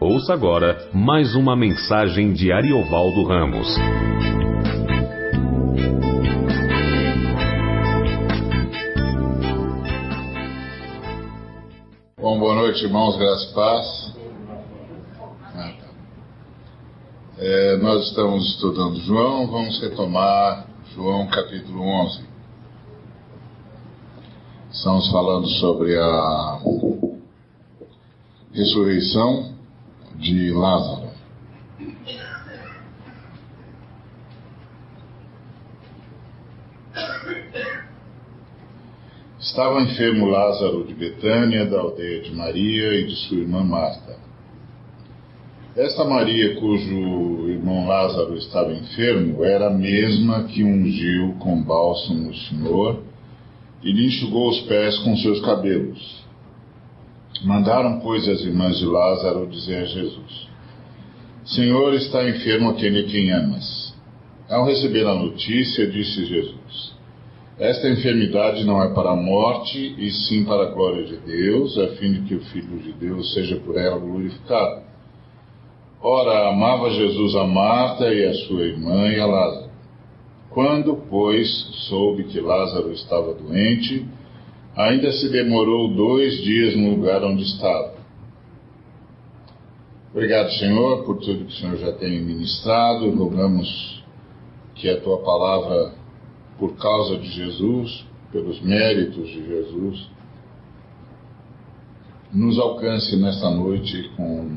Ouça agora mais uma mensagem de Ariovaldo Ramos. Bom, boa noite, irmãos, graças e paz. É, nós estamos estudando João, vamos retomar João capítulo 11. Estamos falando sobre a ressurreição de Lázaro. Estava enfermo Lázaro de Betânia, da aldeia de Maria e de sua irmã Marta. Esta Maria, cujo irmão Lázaro estava enfermo, era a mesma que ungiu com bálsamo o Senhor e lhe enxugou os pés com seus cabelos. Mandaram, pois, as irmãs de Lázaro dizer a Jesus: Senhor, está enfermo aquele quem amas. Ao receber a notícia, disse Jesus: Esta enfermidade não é para a morte, e sim para a glória de Deus, a fim de que o Filho de Deus seja por ela glorificado. Ora, amava Jesus a Marta e a sua irmã e a Lázaro. Quando, pois, soube que Lázaro estava doente, ainda se demorou dois dias no lugar onde estava. Obrigado, Senhor, por tudo que o Senhor já tem ministrado. Rogamos que a tua palavra, por causa de Jesus, pelos méritos de Jesus, nos alcance nesta noite com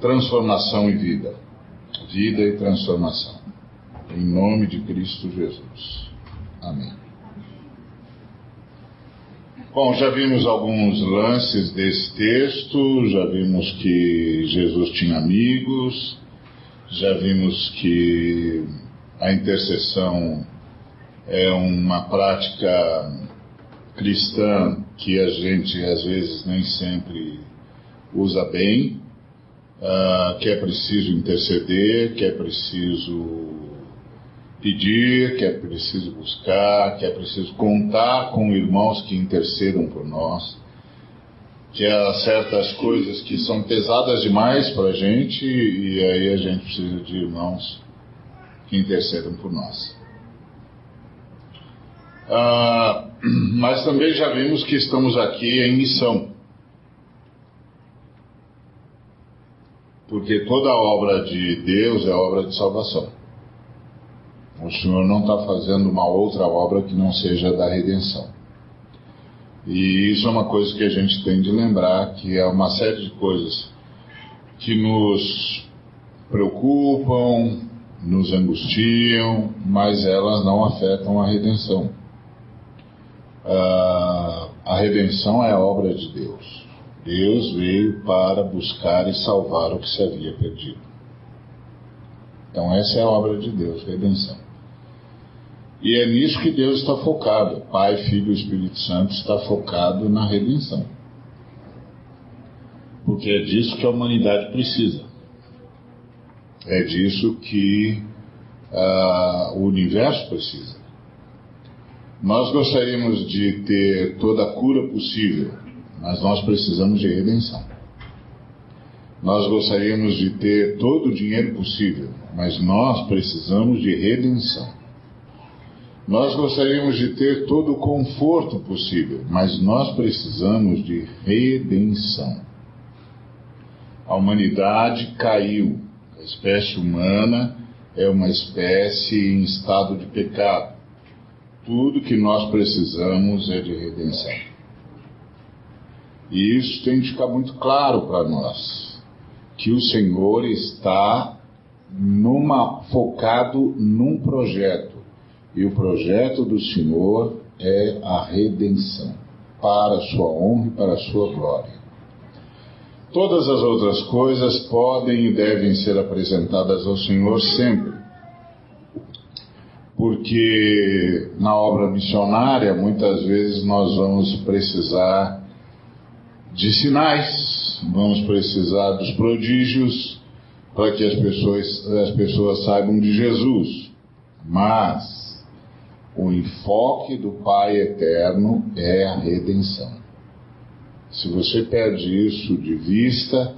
transformação e vida. Vida e transformação. Em nome de Cristo Jesus. Amém. Bom, já vimos alguns lances desse texto, já vimos que Jesus tinha amigos, já vimos que a intercessão é uma prática cristã que a gente às vezes nem sempre usa bem, uh, que é preciso interceder, que é preciso pedir, que é preciso buscar, que é preciso contar com irmãos que intercedam por nós, que há certas coisas que são pesadas demais para a gente e aí a gente precisa de irmãos que intercedam por nós. Ah, mas também já vimos que estamos aqui em missão. Porque toda obra de Deus é obra de salvação. O Senhor não está fazendo uma outra obra que não seja da redenção. E isso é uma coisa que a gente tem de lembrar, que é uma série de coisas que nos preocupam, nos angustiam, mas elas não afetam a redenção. Uh, a redenção é a obra de Deus. Deus veio para buscar e salvar o que se havia perdido. Então, essa é a obra de Deus, redenção. E é nisso que Deus está focado. Pai, Filho e Espírito Santo está focado na redenção. Porque é disso que a humanidade precisa. É disso que uh, o universo precisa. Nós gostaríamos de ter toda a cura possível, mas nós precisamos de redenção. Nós gostaríamos de ter todo o dinheiro possível, mas nós precisamos de redenção. Nós gostaríamos de ter todo o conforto possível, mas nós precisamos de redenção. A humanidade caiu. A espécie humana é uma espécie em estado de pecado. Tudo que nós precisamos é de redenção. E isso tem de ficar muito claro para nós, que o Senhor está numa, focado num projeto e o projeto do Senhor é a redenção, para a sua honra e para a sua glória. Todas as outras coisas podem e devem ser apresentadas ao Senhor sempre. Porque na obra missionária, muitas vezes nós vamos precisar de sinais, vamos precisar dos prodígios para que as pessoas, as pessoas saibam de Jesus. Mas o enfoque do Pai eterno é a redenção. Se você perde isso de vista,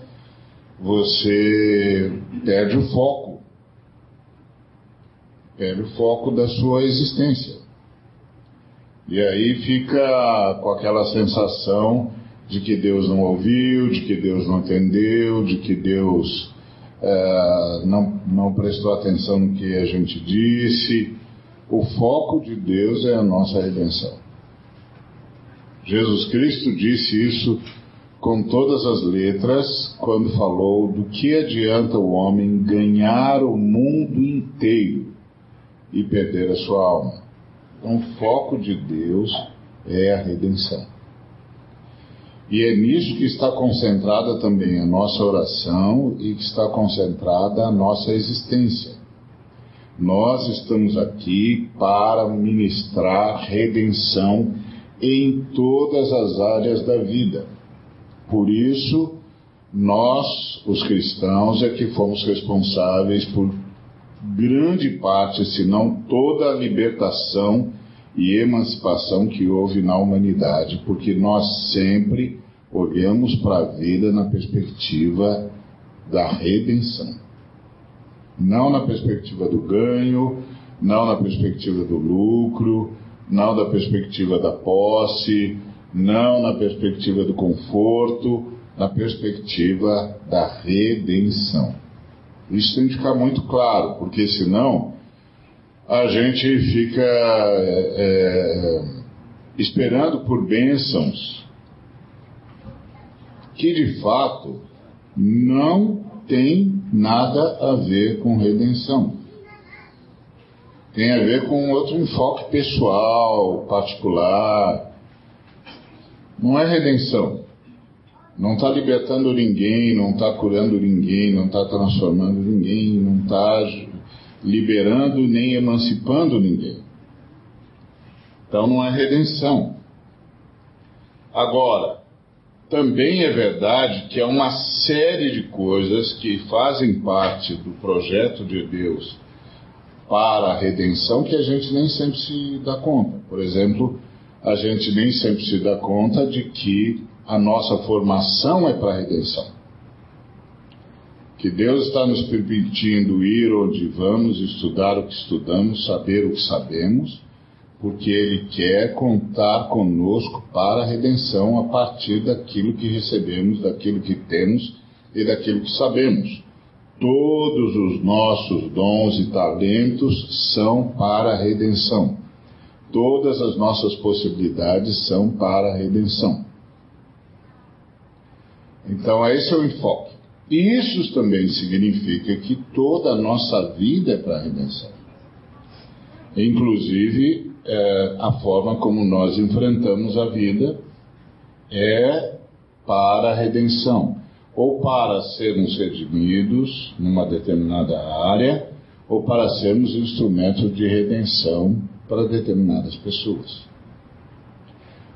você perde o foco. Perde o foco da sua existência. E aí fica com aquela sensação de que Deus não ouviu, de que Deus não atendeu, de que Deus é, não, não prestou atenção no que a gente disse. O foco de Deus é a nossa redenção. Jesus Cristo disse isso com todas as letras quando falou do que adianta o homem ganhar o mundo inteiro e perder a sua alma. Então, o foco de Deus é a redenção. E é nisso que está concentrada também a nossa oração e que está concentrada a nossa existência. Nós estamos aqui para ministrar redenção em todas as áreas da vida. Por isso, nós, os cristãos, é que fomos responsáveis por grande parte, se não toda a libertação e emancipação que houve na humanidade, porque nós sempre olhamos para a vida na perspectiva da redenção. Não na perspectiva do ganho, não na perspectiva do lucro, não na perspectiva da posse, não na perspectiva do conforto, na perspectiva da redenção. Isso tem que ficar muito claro, porque senão a gente fica é, é, esperando por bênçãos que de fato não tem nada a ver com redenção. Tem a ver com outro enfoque pessoal, particular. Não é redenção. Não está libertando ninguém, não está curando ninguém, não está transformando ninguém, não está liberando nem emancipando ninguém. Então não é redenção. Agora, também é verdade que há uma série de coisas que fazem parte do projeto de Deus para a redenção que a gente nem sempre se dá conta. Por exemplo, a gente nem sempre se dá conta de que a nossa formação é para a redenção que Deus está nos permitindo ir onde vamos, estudar o que estudamos, saber o que sabemos, porque Ele quer contar conosco para a redenção a partir daquilo que recebemos, daquilo que temos e daquilo que sabemos. Todos os nossos dons e talentos são para a redenção. Todas as nossas possibilidades são para a redenção. Então, esse é o enfoque. Isso também significa que toda a nossa vida é para a redenção. Inclusive, é, a forma como nós enfrentamos a vida é para a redenção, ou para sermos redimidos numa determinada área, ou para sermos instrumentos de redenção para determinadas pessoas.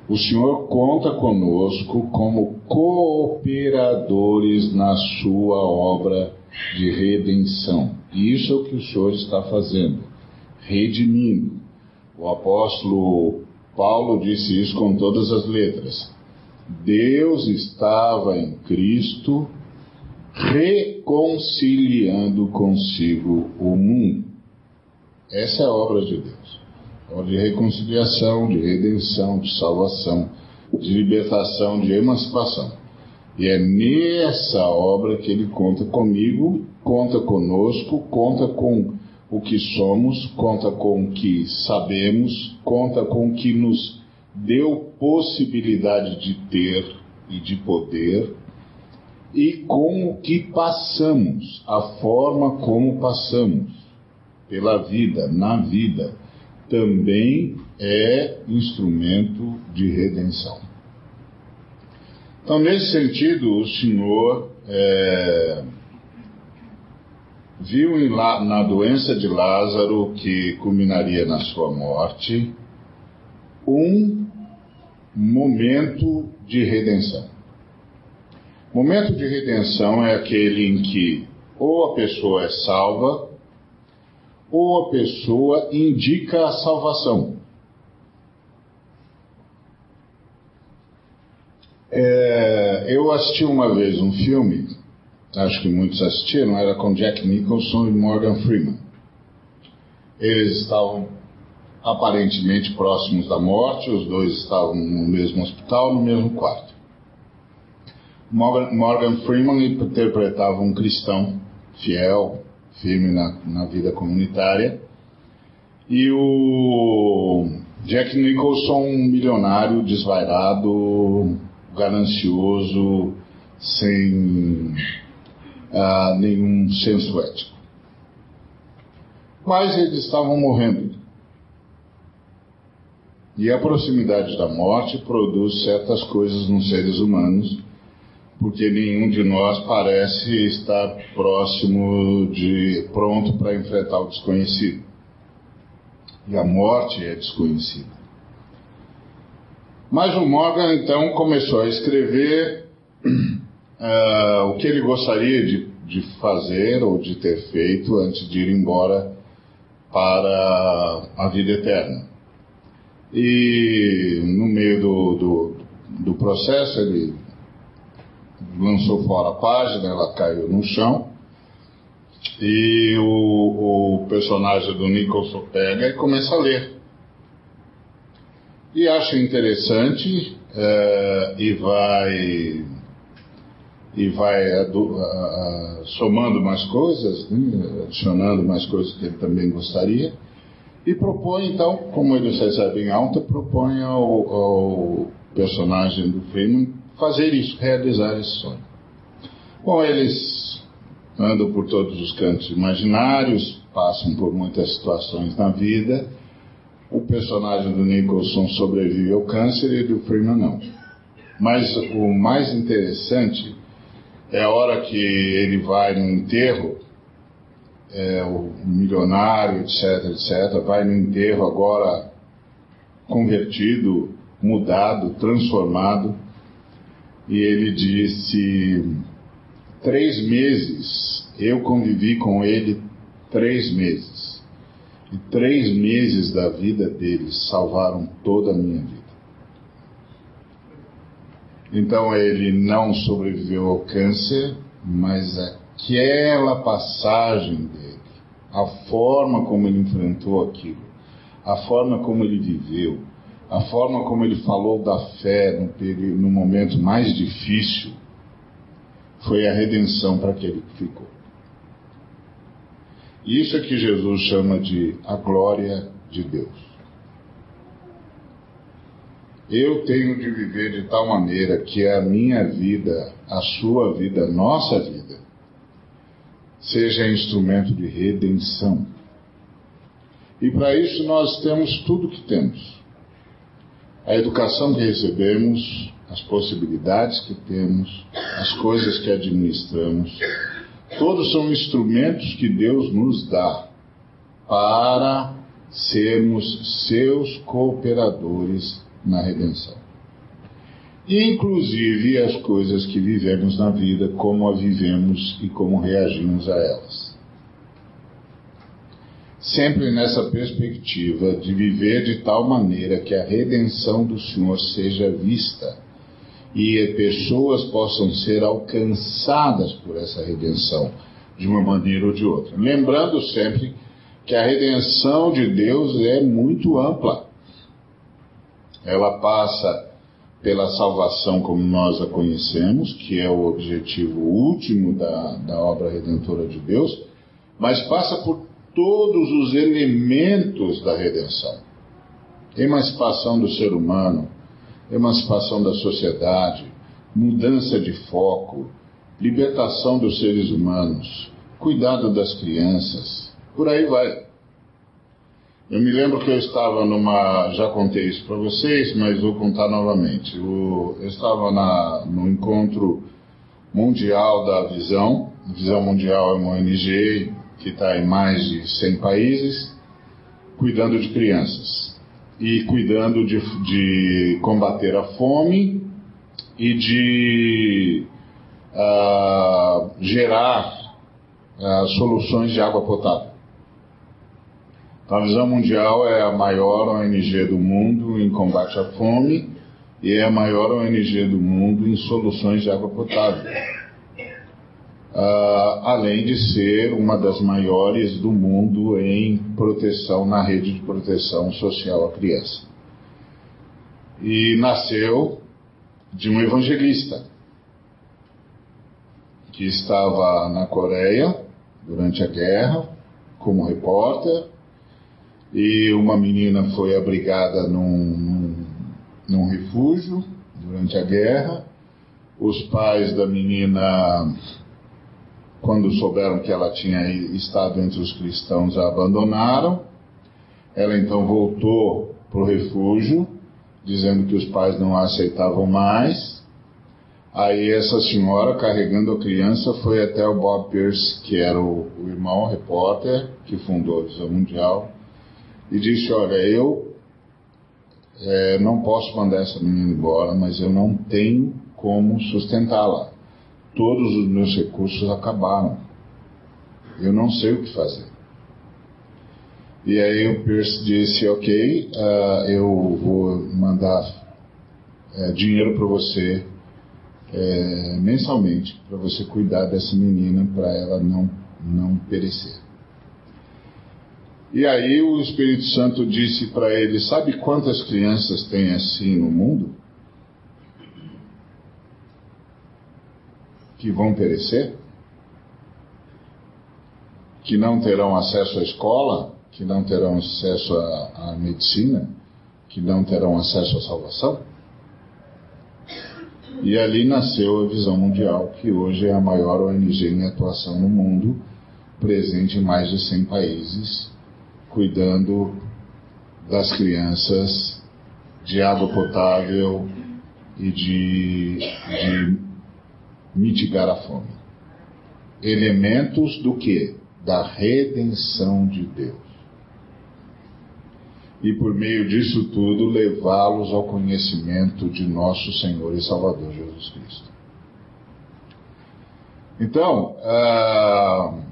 O Senhor conta conosco como cooperadores na sua obra de redenção. E isso é o que o Senhor está fazendo, redimindo. O apóstolo Paulo disse isso com todas as letras. Deus estava em Cristo reconciliando consigo o mundo. Essa é a obra de Deus de reconciliação, de redenção, de salvação, de libertação, de emancipação. E é nessa obra que ele conta comigo, conta conosco, conta com o que somos, conta com o que sabemos, conta com o que nos deu possibilidade de ter e de poder, e com o que passamos, a forma como passamos pela vida, na vida também é instrumento de redenção. Então, nesse sentido, o Senhor é, viu em, na doença de Lázaro, que culminaria na sua morte, um momento de redenção. Momento de redenção é aquele em que ou a pessoa é salva ou a pessoa indica a salvação. É, eu assisti uma vez um filme acho que muitos assistiram, era com Jack Nicholson e Morgan Freeman. Eles estavam aparentemente próximos da morte, os dois estavam no mesmo hospital, no mesmo quarto. Morgan, Freeman interpretava um cristão fiel, firme na, na vida comunitária, e o Jack Nicholson, um milionário desvairado, ganancioso, sem uh, nenhum senso ético. Mas eles estavam morrendo. E a proximidade da morte produz certas coisas nos seres humanos, porque nenhum de nós parece estar próximo de pronto para enfrentar o desconhecido. E a morte é desconhecida. Mas o Morgan então começou a escrever uh, o que ele gostaria de, de fazer ou de ter feito antes de ir embora para a vida eterna. E no meio do, do, do processo ele lançou fora a página, ela caiu no chão. E o, o personagem do Nicholson pega e começa a ler. E acha interessante é, e vai e vai somando mais coisas, né, adicionando mais coisas que ele também gostaria, e propõe então, como eles recebem alta, propõe ao, ao personagem do Freeman fazer isso, realizar esse sonho. Bom, eles andam por todos os cantos imaginários, passam por muitas situações na vida. O personagem do Nicholson sobrevive ao câncer e do Freeman não. Mas o mais interessante é a hora que ele vai no enterro, é, o milionário, etc, etc, vai no enterro agora convertido, mudado, transformado, e ele disse: três meses, eu convivi com ele três meses. E três meses da vida dele salvaram toda a minha vida. Então ele não sobreviveu ao câncer, mas aquela passagem dele, a forma como ele enfrentou aquilo, a forma como ele viveu, a forma como ele falou da fé no, período, no momento mais difícil foi a redenção para aquele que ficou. Isso é que Jesus chama de a glória de Deus. Eu tenho de viver de tal maneira que a minha vida, a sua vida, a nossa vida, seja instrumento de redenção. E para isso nós temos tudo que temos a educação que recebemos, as possibilidades que temos, as coisas que administramos, todos são instrumentos que Deus nos dá para sermos seus cooperadores na redenção. Inclusive as coisas que vivemos na vida, como a vivemos e como reagimos a elas sempre nessa perspectiva de viver de tal maneira que a redenção do Senhor seja vista e pessoas possam ser alcançadas por essa redenção de uma maneira ou de outra. Lembrando sempre que a redenção de Deus é muito ampla. Ela passa pela salvação como nós a conhecemos, que é o objetivo último da, da obra redentora de Deus, mas passa por todos os elementos da redenção. Emancipação do ser humano, emancipação da sociedade, mudança de foco, libertação dos seres humanos, cuidado das crianças, por aí vai. Eu me lembro que eu estava numa. Já contei isso para vocês, mas vou contar novamente. eu estava na, no encontro mundial da Visão. Visão Mundial é uma ONG que está em mais de 100 países, cuidando de crianças e cuidando de, de combater a fome e de uh, gerar uh, soluções de água potável. A Visão Mundial é a maior ONG do mundo em combate à fome e é a maior ONG do mundo em soluções de água potável. uh, além de ser uma das maiores do mundo em proteção, na rede de proteção social à criança. E nasceu de um evangelista que estava na Coreia durante a guerra como repórter e uma menina foi abrigada num, num, refúgio durante a guerra. Os pais da menina quando souberam que ela tinha estado entre os cristãos, a abandonaram. Ela então voltou para o refúgio, dizendo que os pais não a aceitavam mais. Aí essa senhora, carregando a criança, foi até o Bob Pierce, que era o, o irmão repórter que fundou a Visão Mundial, e disse: Olha, eu é, não posso mandar essa menina embora, mas eu não tenho como sustentá-la todos os meus recursos acabaram. Eu não sei o que fazer. E aí o Pierce disse, ok, uh, eu vou mandar uh, dinheiro para você uh, mensalmente, para você cuidar dessa menina, para ela não, não perecer. E aí o Espírito Santo disse para ele, sabe quantas crianças tem assim no mundo? que vão perecer, que não terão acesso à escola, que não terão acesso à, à medicina, que não terão acesso à salvação. E ali nasceu a Visão Mundial, que hoje é a maior ONG em atuação no mundo, presente em mais de 100 países, cuidando das crianças de água potável e de, de mitigar a fome. Elementos do que? Da redenção de Deus. E por meio disso tudo, levá-los ao conhecimento de nosso Senhor e Salvador Jesus Cristo. Então, uh,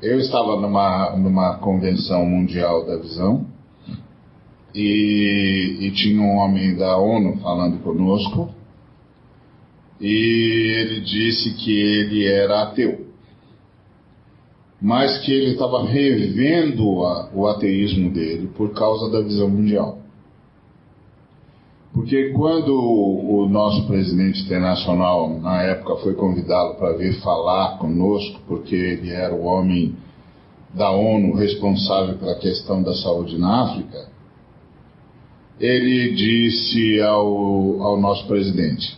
eu estava numa, numa convenção mundial da visão e, e tinha um homem da ONU falando conosco e ele disse que ele era ateu, mas que ele estava revendo a, o ateísmo dele por causa da visão mundial. Porque quando o nosso presidente internacional, na época, foi convidado para vir falar conosco, porque ele era o homem da ONU responsável pela questão da saúde na África, ele disse ao, ao nosso presidente: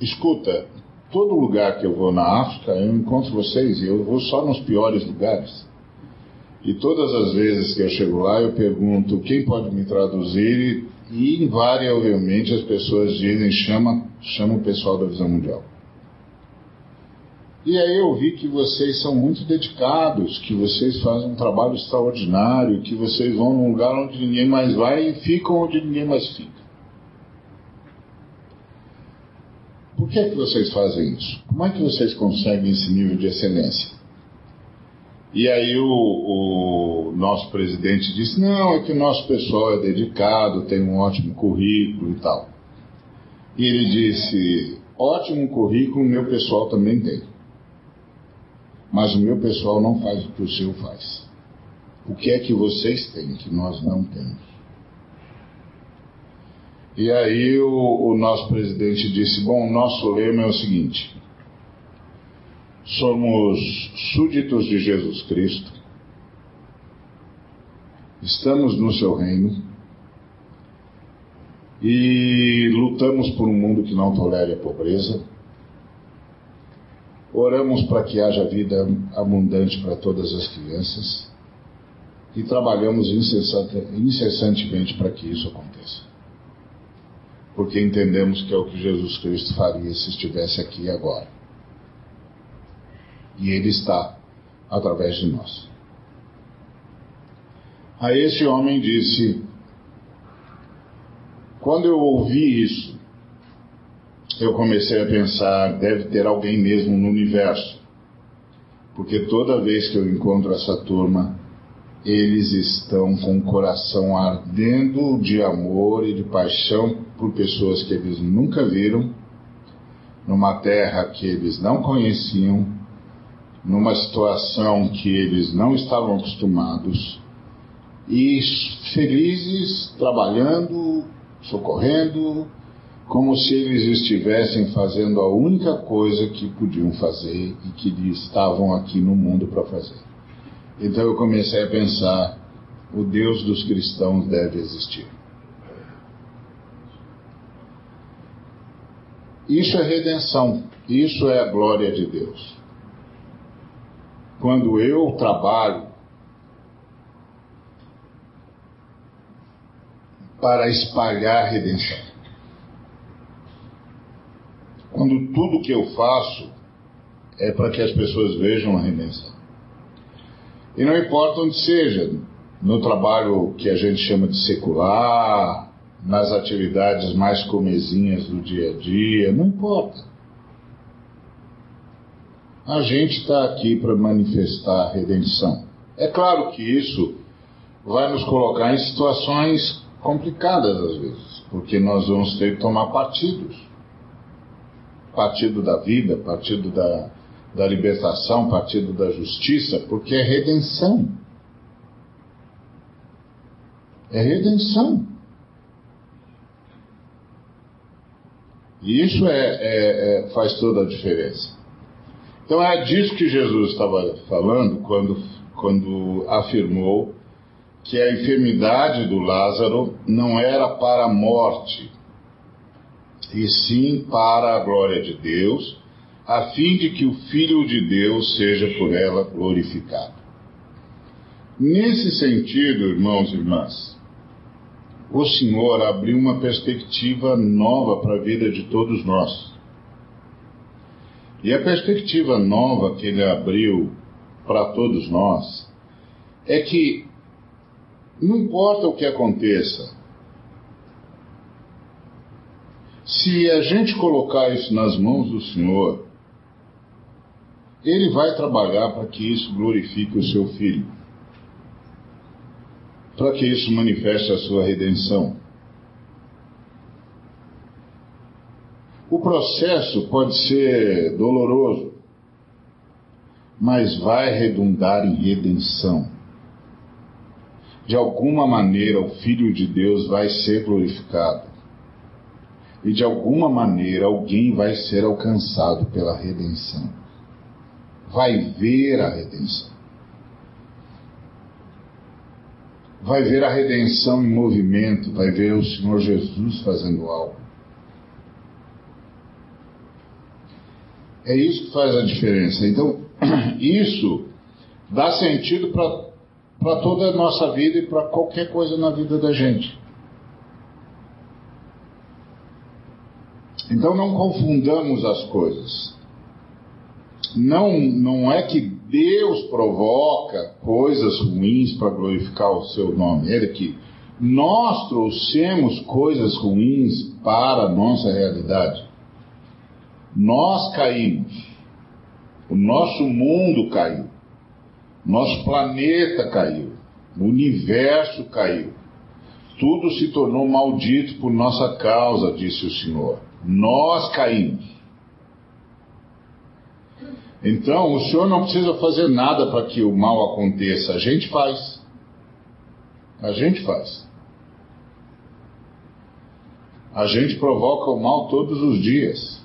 Escuta, todo lugar que eu vou na África, eu encontro vocês e eu vou só nos piores lugares. E todas as vezes que eu chego lá, eu pergunto quem pode me traduzir e, invariavelmente as pessoas dizem chama, chama o pessoal da Visão Mundial. E aí eu vi que vocês são muito dedicados, que vocês fazem um trabalho extraordinário, que vocês vão num lugar onde ninguém mais vai e ficam onde ninguém mais fica. Por que, é que vocês fazem isso? Como é que vocês conseguem esse nível de excelência? E aí o, o, nosso presidente disse, não, é que o nosso pessoal é dedicado, tem um ótimo currículo e tal. E ele disse, ótimo currículo meu pessoal também tem. Mas o meu pessoal não faz o que o seu faz. O que é que vocês têm que nós não temos? E aí o, o nosso presidente disse: Bom, nosso lema é o seguinte: somos súditos de Jesus Cristo, estamos no seu reino e lutamos por um mundo que não tolere a pobreza. Oramos para que haja vida abundante para todas as crianças e trabalhamos incessantemente para que isso aconteça porque entendemos que é o que Jesus Cristo faria se estivesse aqui agora. E Ele está através de nós. A esse homem disse: Quando eu ouvi isso, eu comecei a pensar: deve ter alguém mesmo no universo. Porque toda vez que eu encontro essa turma, eles estão com o coração ardendo de amor e de paixão por pessoas que eles nunca viram, numa terra que eles não conheciam, numa situação que eles não estavam acostumados, e felizes, trabalhando, socorrendo, como se eles estivessem fazendo a única coisa que podiam fazer e que estavam aqui no mundo para fazer. Então eu comecei a pensar: o Deus dos cristãos deve existir. Isso é redenção, isso é a glória de Deus. Quando eu trabalho para espalhar a redenção. Quando tudo que eu faço é para que as pessoas vejam a redenção. E não importa onde seja, no trabalho que a gente chama de secular, nas atividades mais comezinhas do dia a dia, não importa. A gente está aqui para manifestar a redenção. É claro que isso vai nos colocar em situações complicadas às vezes, porque nós vamos ter que tomar partidos. Partido da vida, partido da, da libertação, partido da justiça, porque é redenção. É redenção. E isso é, é, é, faz toda a diferença. Então é disso que Jesus estava falando quando, quando afirmou que a enfermidade do Lázaro não era para a morte, e sim para a glória de Deus, a fim de que o Filho de Deus seja por ela glorificado. Nesse sentido, irmãos e irmãs, o Senhor abriu uma perspectiva nova para a vida de todos nós. E a perspectiva nova que ele abriu para todos nós é que não importa o que aconteça, se a gente colocar isso nas mãos do Senhor, Ele vai trabalhar para que isso glorifique o seu Filho, para que isso manifeste a sua redenção. O processo pode ser doloroso, mas vai redundar em redenção de alguma maneira o Filho de Deus vai ser glorificado. E de alguma maneira alguém vai ser alcançado pela redenção. Vai ver a redenção. Vai ver a redenção em movimento, vai ver o Senhor Jesus fazendo algo. É isso que faz a diferença. Então, isso dá sentido para toda a nossa vida e para qualquer coisa na vida da gente. Então não confundamos as coisas. Não, não é que Deus provoca coisas ruins para glorificar o seu nome. É que nós trouxemos coisas ruins para a nossa realidade. Nós caímos. O nosso mundo caiu. Nosso planeta caiu, o universo caiu. Tudo se tornou maldito por nossa causa, disse o Senhor. Nós caímos. Então, o Senhor não precisa fazer nada para que o mal aconteça. A gente faz. A gente faz. A gente provoca o mal todos os dias.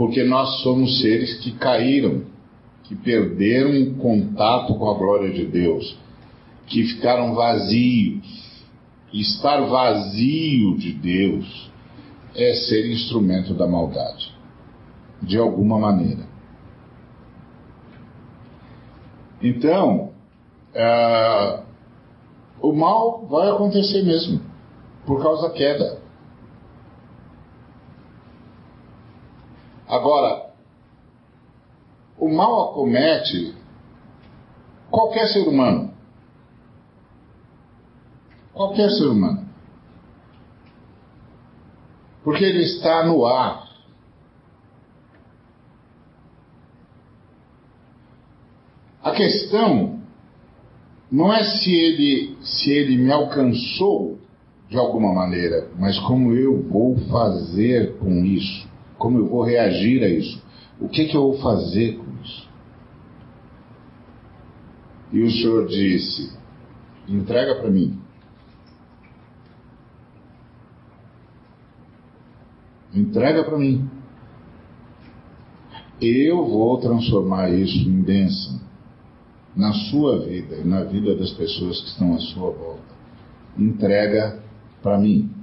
Porque nós somos seres que caíram que perderam o contato com a glória de Deus, que ficaram vazios. estar vazio de Deus é ser instrumento da maldade, de alguma maneira. Então, uh, o mal vai acontecer mesmo, por causa da queda. Agora, o mal acomete qualquer ser humano. Qualquer ser humano. Porque ele está no ar. A questão não é se ele, se ele me alcançou de alguma maneira, mas como eu vou fazer com isso? Como eu vou reagir a isso? O que, que eu vou fazer com isso? E o Senhor disse: entrega para mim. Entrega para mim. Eu vou transformar isso em bênção na sua vida e na vida das pessoas que estão à sua volta. Entrega para mim.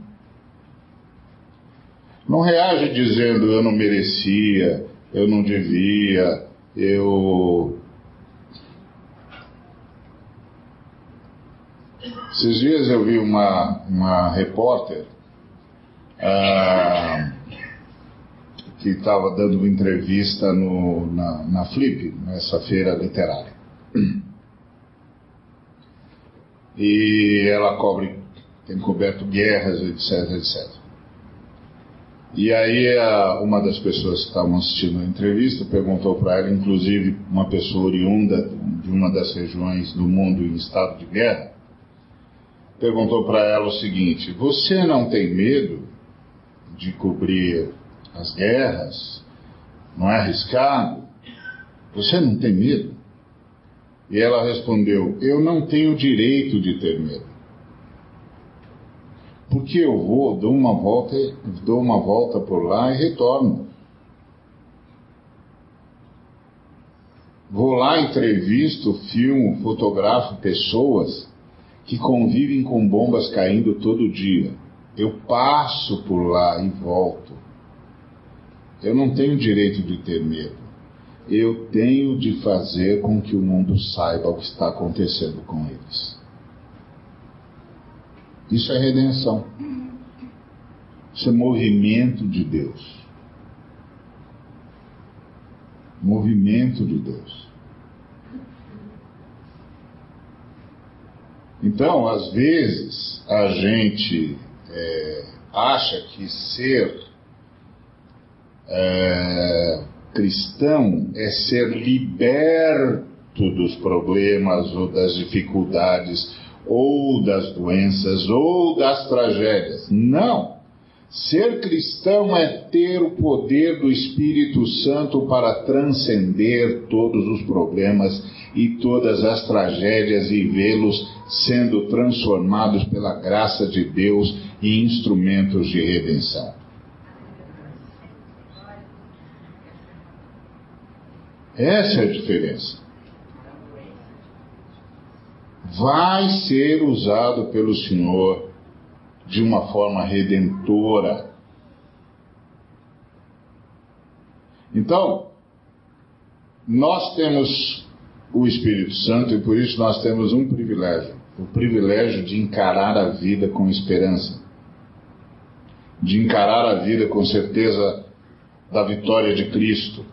Não reage dizendo eu não merecia, eu não devia, eu. Esses dias eu vi uma, uma repórter ah, que estava dando uma entrevista no, na, na Flip, nessa feira literária. E ela cobre, tem coberto guerras, etc, etc. E aí uma das pessoas que estavam assistindo a entrevista perguntou para ela, inclusive uma pessoa oriunda de uma das regiões do mundo em estado de guerra, perguntou para ela o seguinte: Você não tem medo de cobrir as guerras? Não é arriscado? Você não tem medo? E ela respondeu: Eu não tenho direito de ter medo. Porque eu vou, dou uma volta, dou uma volta por lá e retorno. Vou lá, entrevisto, filmo, fotografo pessoas que convivem com bombas caindo todo dia. Eu passo por lá e volto. Eu não tenho direito de ter medo eu tenho de fazer com que o mundo saiba o que está acontecendo com eles. Isso é redenção. Isso é movimento de Deus. Movimento de Deus. Então, às vezes, a gente é, acha que ser é, cristão é ser liberto dos problemas ou das dificuldades ou das doenças ou das tragédias. Não. Ser cristão é ter o poder do Espírito Santo para transcender todos os problemas e todas as tragédias e vê-los sendo transformados pela graça de Deus em instrumentos de redenção. Essa é a diferença. Vai ser usado pelo Senhor de uma forma redentora. Então, nós temos o Espírito Santo e por isso nós temos um privilégio: o privilégio de encarar a vida com esperança, de encarar a vida com certeza da vitória de Cristo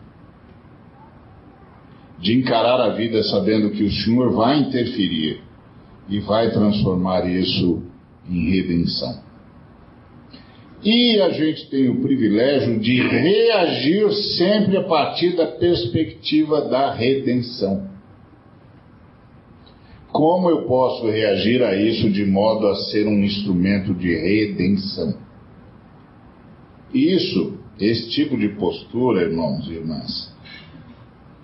de encarar a vida sabendo que o Senhor vai interferir e vai transformar isso em redenção. E a gente tem o privilégio de reagir sempre a partir da perspectiva da redenção. Como eu posso reagir a isso de modo a ser um instrumento de redenção? Isso, esse tipo de postura, irmãos e irmãs,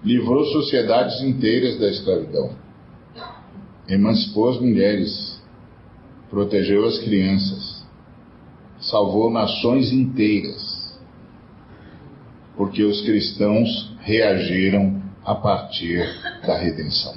livrou sociedades inteiras da escravidão, emancipou as mulheres, protegeu as crianças, salvou nações inteiras, porque os cristãos reagiram a partir da redenção.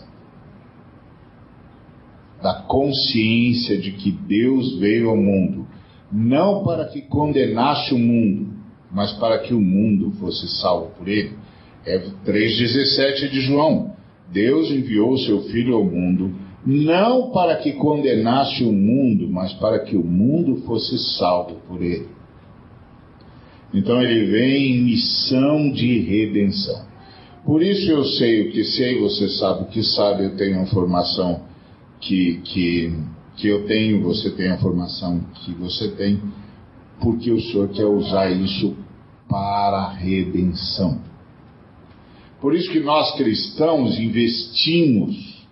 Da consciência de que Deus veio ao mundo, não para que condenasse o mundo, mas para que o mundo fosse salvo por ele é 3,17 de João. Deus enviou o seu Filho ao mundo, não para que condenasse o mundo, mas para que o mundo fosse salvo por ele. Então ele vem em missão de redenção. Por isso eu sei o que sei, você sabe o que sabe, eu tenho a formação que, que, que eu tenho, você tem a formação que você tem, porque o Senhor quer usar isso para a redenção. Por isso que nós cristãos investimos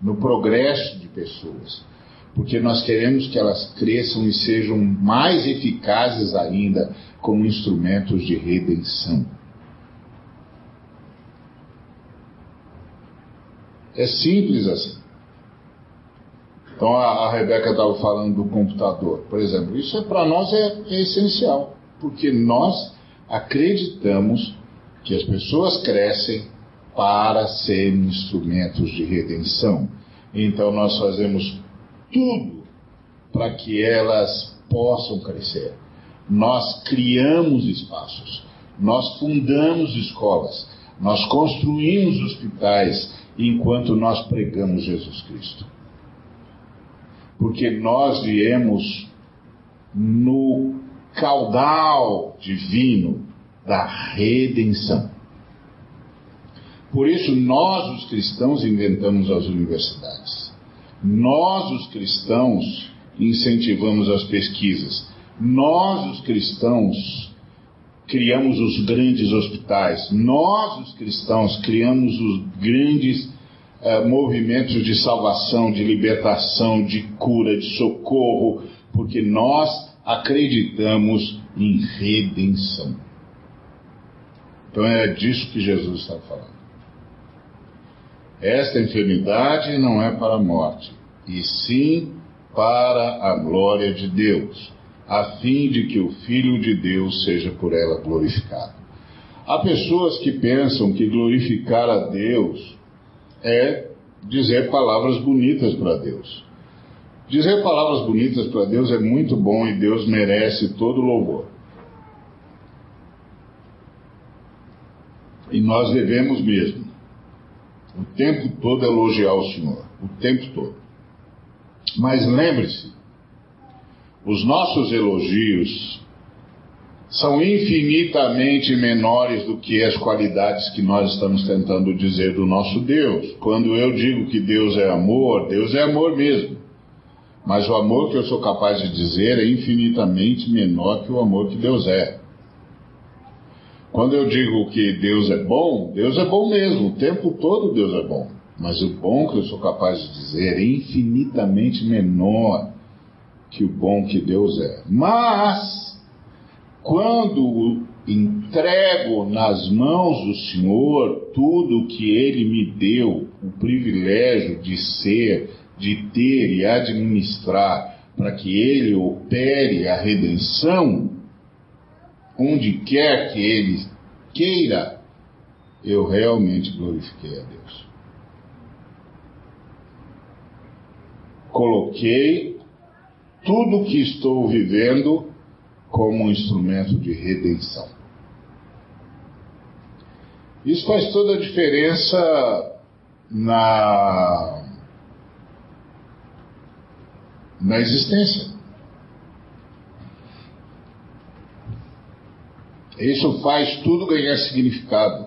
no progresso de pessoas. porque nós queremos que elas cresçam e sejam mais eficazes ainda como instrumentos de redenção. É simples assim. Então a, a Rebeca estava falando do computador, por exemplo. Isso é, para nós é, é essencial, porque nós acreditamos que as pessoas crescem para serem instrumentos de redenção. Então nós fazemos tudo para que elas possam crescer. Nós criamos espaços, nós fundamos escolas, nós construímos hospitais enquanto nós pregamos Jesus Cristo. Porque nós viemos no caudal divino da redenção. Por isso, nós, os cristãos, inventamos as universidades. Nós, os cristãos, incentivamos as pesquisas. Nós, os cristãos, criamos os grandes hospitais. Nós, os cristãos, criamos os grandes uh, movimentos de salvação, de libertação, de cura, de socorro, porque nós acreditamos em redenção. Então é disso que Jesus está falando. Esta enfermidade não é para a morte, e sim para a glória de Deus, a fim de que o Filho de Deus seja por ela glorificado. Há pessoas que pensam que glorificar a Deus é dizer palavras bonitas para Deus. Dizer palavras bonitas para Deus é muito bom e Deus merece todo louvor. E nós devemos mesmo o tempo todo elogiar o Senhor, o tempo todo. Mas lembre-se, os nossos elogios são infinitamente menores do que as qualidades que nós estamos tentando dizer do nosso Deus. Quando eu digo que Deus é amor, Deus é amor mesmo. Mas o amor que eu sou capaz de dizer é infinitamente menor que o amor que Deus é. Quando eu digo que Deus é bom, Deus é bom mesmo, o tempo todo Deus é bom. Mas o bom que eu sou capaz de dizer é infinitamente menor que o bom que Deus é. Mas, quando entrego nas mãos do Senhor tudo que Ele me deu, o privilégio de ser, de ter e administrar, para que Ele opere a redenção, onde quer que ele queira, eu realmente glorifiquei a Deus. Coloquei tudo que estou vivendo como um instrumento de redenção. Isso faz toda a diferença na, na existência. Isso faz tudo ganhar significado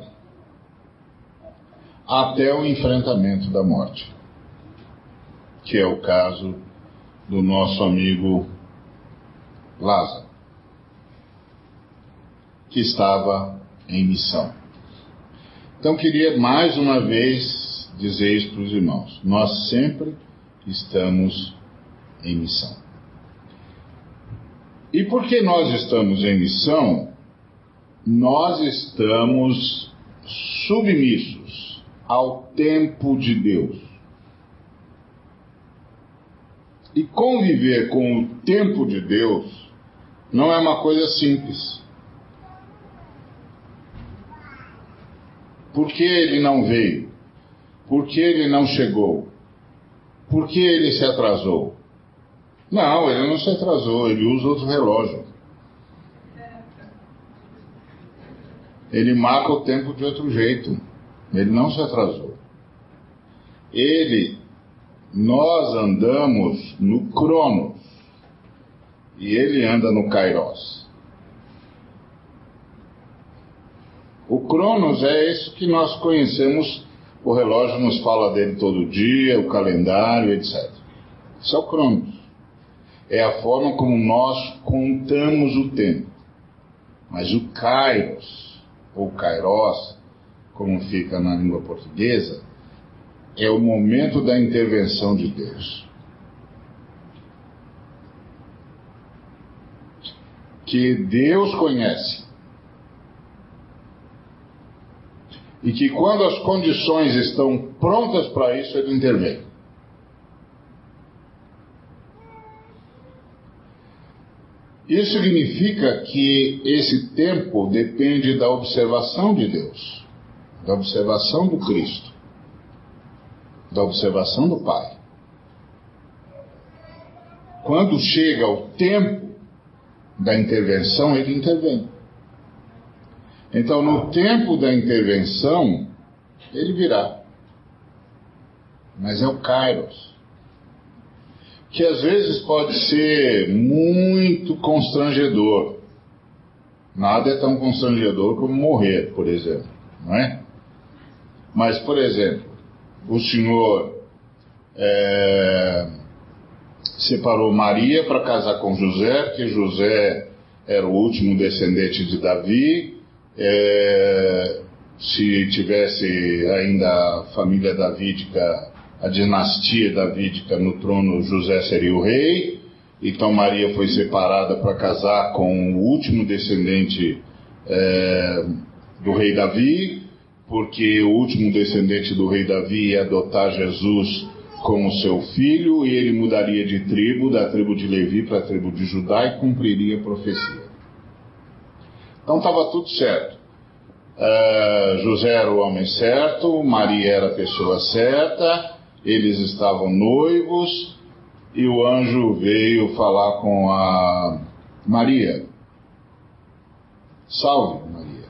até o enfrentamento da morte, que é o caso do nosso amigo Lázaro, que estava em missão. Então, queria mais uma vez dizer isso para os irmãos: nós sempre estamos em missão. E porque nós estamos em missão, nós estamos submissos ao tempo de Deus. E conviver com o tempo de Deus não é uma coisa simples. Por que ele não veio? Por que ele não chegou? Por que ele se atrasou? Não, ele não se atrasou, ele usa outro relógio. Ele marca o tempo de outro jeito. Ele não se atrasou. Ele, nós andamos no Cronos e ele anda no Kairos. O Cronos é isso que nós conhecemos, o relógio nos fala dele todo dia, o calendário, etc. Isso é o Cronos. É a forma como nós contamos o tempo. Mas o Kairos ou kairos, como fica na língua portuguesa, é o momento da intervenção de Deus. Que Deus conhece. E que quando as condições estão prontas para isso, ele intervém. Isso significa que esse tempo depende da observação de Deus, da observação do Cristo, da observação do Pai. Quando chega o tempo da intervenção, ele intervém. Então, no tempo da intervenção, ele virá. Mas é o Kairos. Que às vezes pode ser muito constrangedor. Nada é tão constrangedor como morrer, por exemplo, não é? Mas, por exemplo, o Senhor é, separou Maria para casar com José, que José era o último descendente de Davi. É, se tivesse ainda a família davídica, a dinastia davídica no trono, José seria o rei. Então Maria foi separada para casar com o último descendente é, do rei Davi, porque o último descendente do rei Davi ia adotar Jesus como seu filho, e ele mudaria de tribo, da tribo de Levi para a tribo de Judá, e cumpriria a profecia. Então estava tudo certo. Uh, José era o homem certo, Maria era a pessoa certa, eles estavam noivos, e o anjo veio falar com a Maria. Salve, Maria.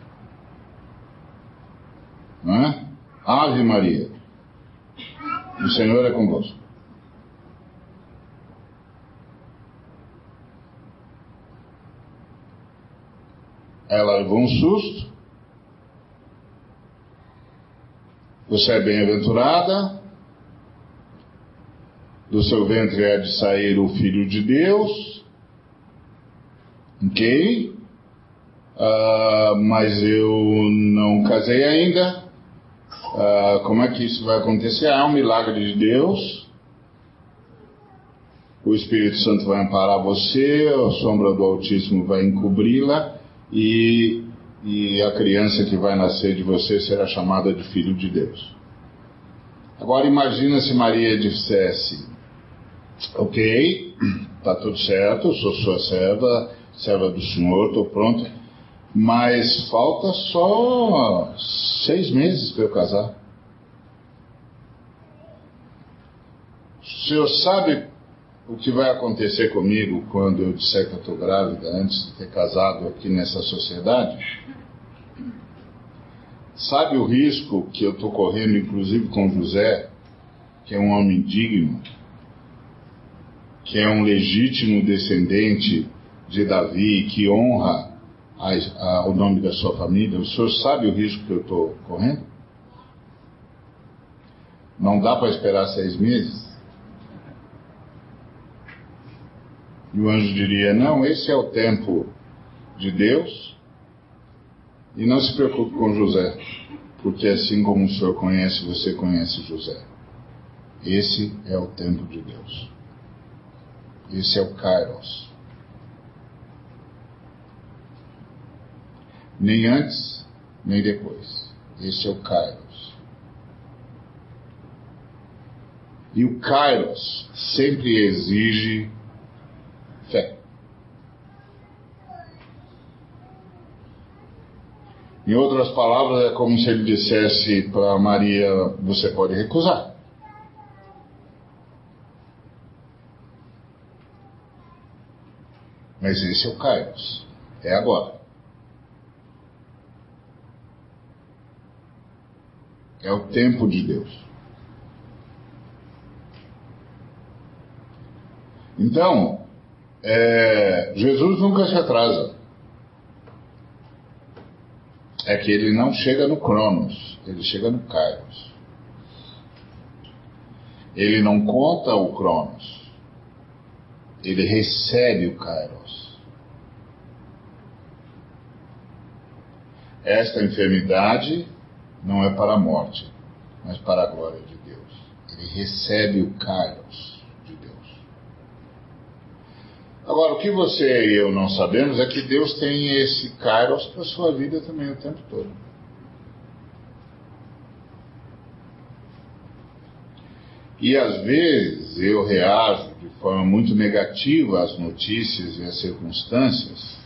Não é? Ave Maria. O Senhor é convosco. Ela levou um susto. Você é bem-aventurada. Do seu ventre é de sair o Filho de Deus. Ok? Uh, mas eu não casei ainda. Uh, como é que isso vai acontecer? É um milagre de Deus. O Espírito Santo vai amparar você, a sombra do Altíssimo vai encobri-la e, e a criança que vai nascer de você será chamada de Filho de Deus. Agora imagina se Maria dissesse: Ok, está tudo certo, sou sua serva, serva do Senhor, estou pronta mas falta só seis meses para eu casar. O senhor sabe o que vai acontecer comigo quando eu disser que eu estou grávida antes de ter casado aqui nessa sociedade? Sabe o risco que eu estou correndo, inclusive com José, que é um homem digno, que é um legítimo descendente de Davi, que honra a, a, o nome da sua família, o senhor sabe o risco que eu estou correndo? Não dá para esperar seis meses? E o anjo diria: Não, esse é o tempo de Deus. E não se preocupe com José, porque assim como o senhor conhece, você conhece José. Esse é o tempo de Deus. Esse é o Kairos. nem antes, nem depois. Esse é o Kairos. E o Kairos sempre exige fé. Em outras palavras, é como se ele dissesse para Maria: Você pode recusar. Mas esse é o Kairos. É agora. É o tempo de Deus. Então, é, Jesus nunca se atrasa. É que ele não chega no Cronos, ele chega no Kairos. Ele não conta o Cronos, ele recebe o Kairos. Esta enfermidade não é para a morte, mas para a glória de Deus. Ele recebe o Kairos de Deus. Agora, o que você e eu não sabemos é que Deus tem esse kairos para a sua vida também o tempo todo. E às vezes eu reajo de forma muito negativa às notícias e às circunstâncias,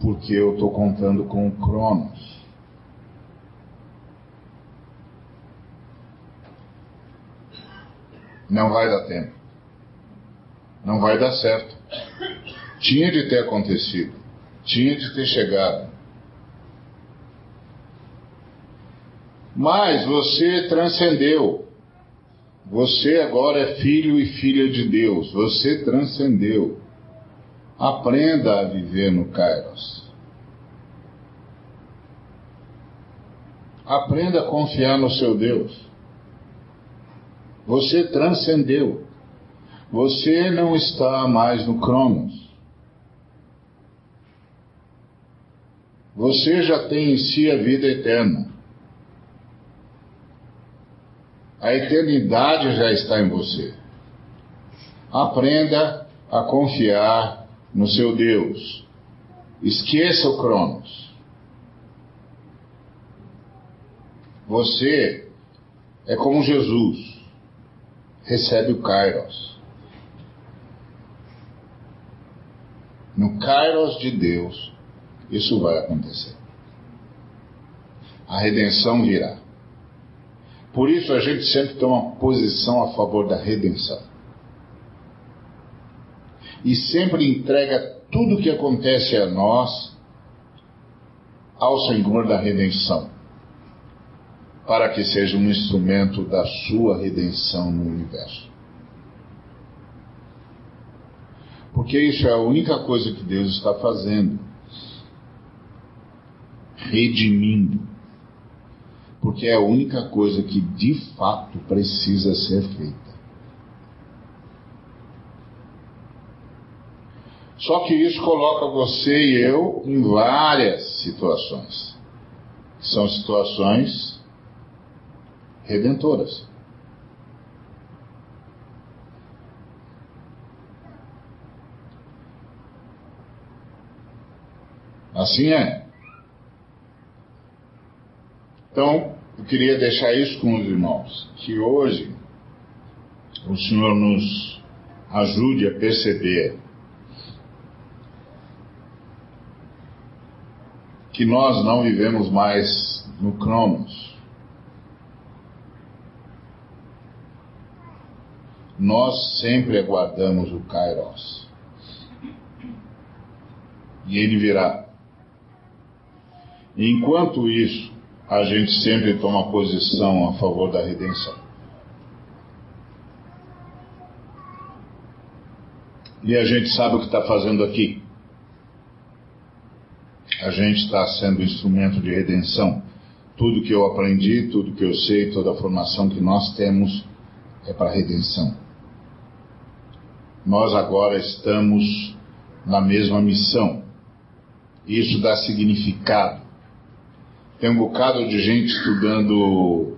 porque eu estou contando com o Cronos. Não vai dar tempo. Não vai dar certo. Tinha de ter acontecido. Tinha de ter chegado. Mas você transcendeu. Você agora é filho e filha de Deus. Você transcendeu. Aprenda a viver no Kairos. Aprenda a confiar no seu Deus. Você transcendeu. Você não está mais no Cronos. Você já tem em si a vida eterna. A eternidade já está em você. Aprenda a confiar no seu Deus. Esqueça o Cronos. Você é como Jesus. Recebe o Kairos. No Kairos de Deus, isso vai acontecer. A redenção virá. Por isso a gente sempre toma posição a favor da redenção. E sempre entrega tudo o que acontece a nós ao Senhor da redenção, para que seja um instrumento da sua redenção no universo. Porque isso é a única coisa que Deus está fazendo redimindo porque é a única coisa que de fato precisa ser feita. Só que isso coloca você e eu em várias situações. São situações redentoras. Assim é. Então, eu queria deixar isso com os irmãos, que hoje o Senhor nos ajude a perceber que nós não vivemos mais no Cronos. Nós sempre aguardamos o Kairos. E ele virá. Enquanto isso, a gente sempre toma posição a favor da redenção. E a gente sabe o que está fazendo aqui. A gente está sendo instrumento de redenção. Tudo que eu aprendi, tudo que eu sei, toda a formação que nós temos é para redenção. Nós agora estamos na mesma missão. Isso dá significado tem um bocado de gente estudando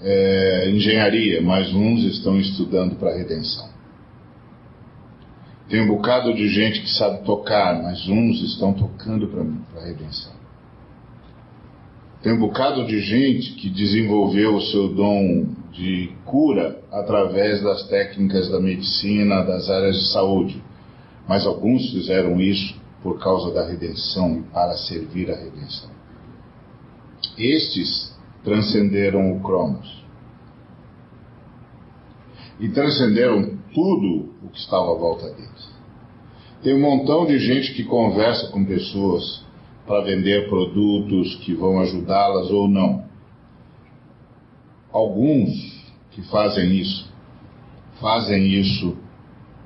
é, engenharia, mas uns estão estudando para redenção. Tem um bocado de gente que sabe tocar, mas uns estão tocando para a redenção. Tem um bocado de gente que desenvolveu o seu dom de cura através das técnicas da medicina, das áreas de saúde. Mas alguns fizeram isso por causa da redenção e para servir a redenção. Estes transcenderam o Cronos. E transcenderam tudo o que estava à volta deles. Tem um montão de gente que conversa com pessoas para vender produtos que vão ajudá-las ou não. Alguns que fazem isso, fazem isso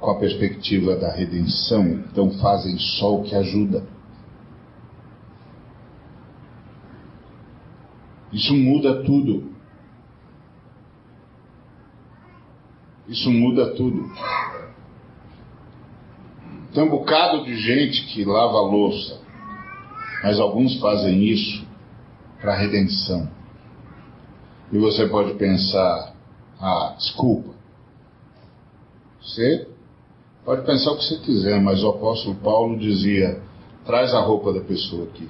com a perspectiva da redenção, então fazem só o que ajuda. Isso muda tudo. Isso muda tudo. Tem um bocado de gente que lava louça, mas alguns fazem isso para redenção. E você pode pensar: ah, desculpa. Você Pode pensar o que você quiser, mas o apóstolo Paulo dizia: traz a roupa da pessoa aqui.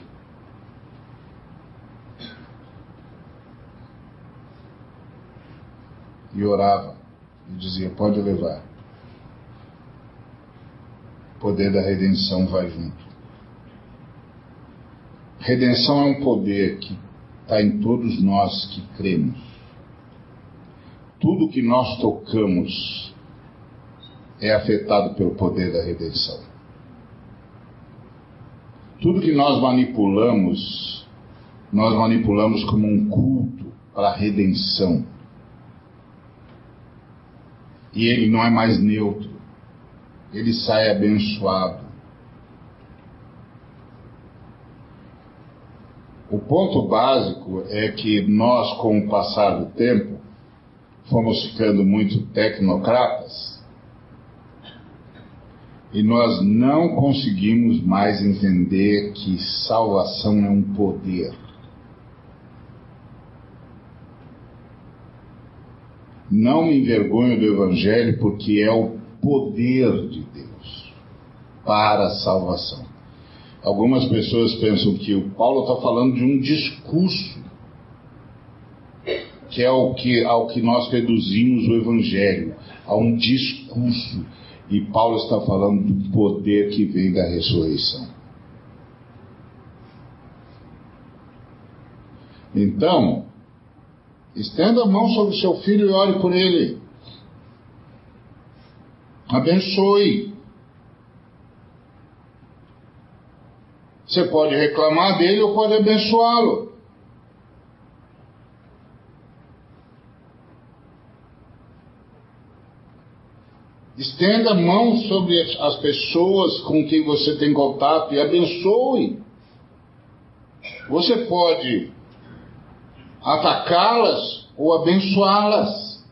E orava e dizia: pode levar. O poder da redenção vai junto. Redenção é um poder que está em todos nós que cremos. Tudo que nós tocamos é afetado pelo poder da redenção. Tudo que nós manipulamos, nós manipulamos como um culto para a redenção. E ele não é mais neutro, ele sai abençoado. O ponto básico é que nós, com o passar do tempo, fomos ficando muito tecnocratas e nós não conseguimos mais entender que salvação é um poder. Não me envergonho do Evangelho porque é o poder de Deus para a salvação. Algumas pessoas pensam que o Paulo está falando de um discurso, que é ao que, ao que nós reduzimos o Evangelho, a um discurso. E Paulo está falando do poder que vem da ressurreição. Então, estenda a mão sobre seu filho e ore por ele. Abençoe. Você pode reclamar dele ou pode abençoá-lo. Estenda a mão sobre as pessoas com quem você tem contato e abençoe. Você pode atacá-las ou abençoá-las.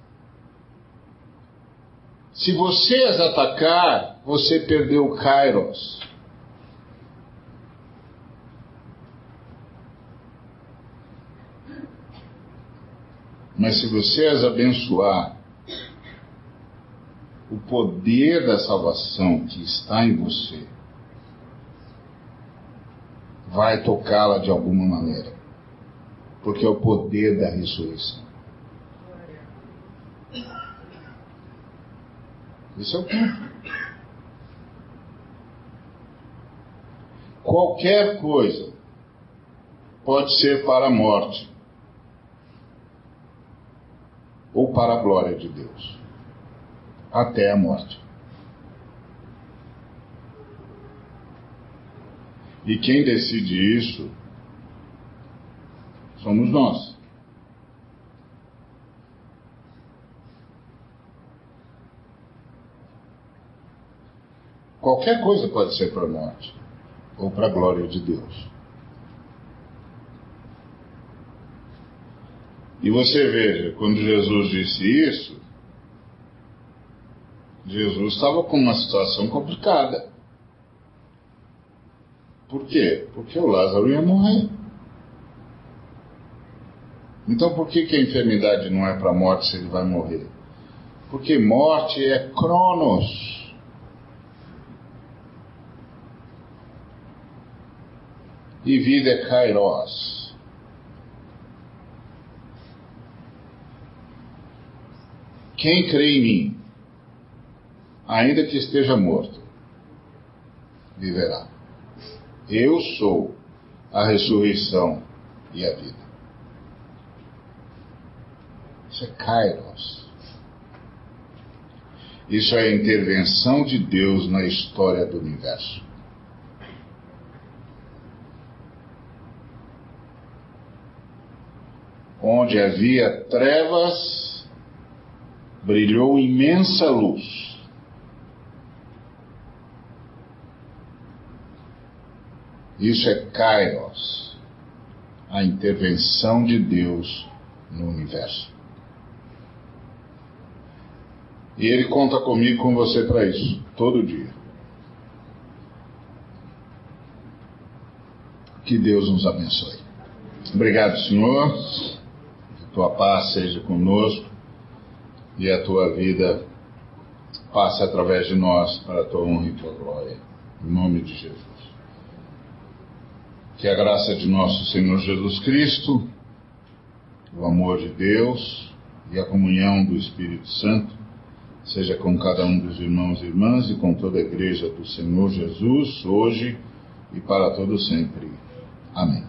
Se você as atacar, você perdeu o Kairos. Mas se você as abençoar, o poder da salvação que está em você vai tocá-la de alguma maneira, porque é o poder da ressurreição. Esse é o ponto. Qualquer coisa pode ser para a morte ou para a glória de Deus, até a morte. E quem decide isso somos nós. Qualquer coisa pode ser para a morte ou para a glória de Deus. E você veja, quando Jesus disse isso, Jesus estava com uma situação complicada. Por quê? Porque o Lázaro ia morrer. Então por que, que a enfermidade não é para a morte se ele vai morrer? Porque morte é cronos. E vida é kairos. Quem crê em mim, ainda que esteja morto, viverá. Eu sou a ressurreição e a vida. Isso é Kairos. Isso é a intervenção de Deus na história do universo. Onde havia trevas, brilhou imensa luz. Isso é Kairos, a intervenção de Deus no universo. E Ele conta comigo com você para isso, todo dia. Que Deus nos abençoe. Obrigado, Senhor. Que tua paz seja conosco e a tua vida passe através de nós para a tua honra e tua glória. Em nome de Jesus. Que a graça de nosso Senhor Jesus Cristo, o amor de Deus e a comunhão do Espírito Santo seja com cada um dos irmãos e irmãs e com toda a igreja do Senhor Jesus, hoje e para todo sempre. Amém.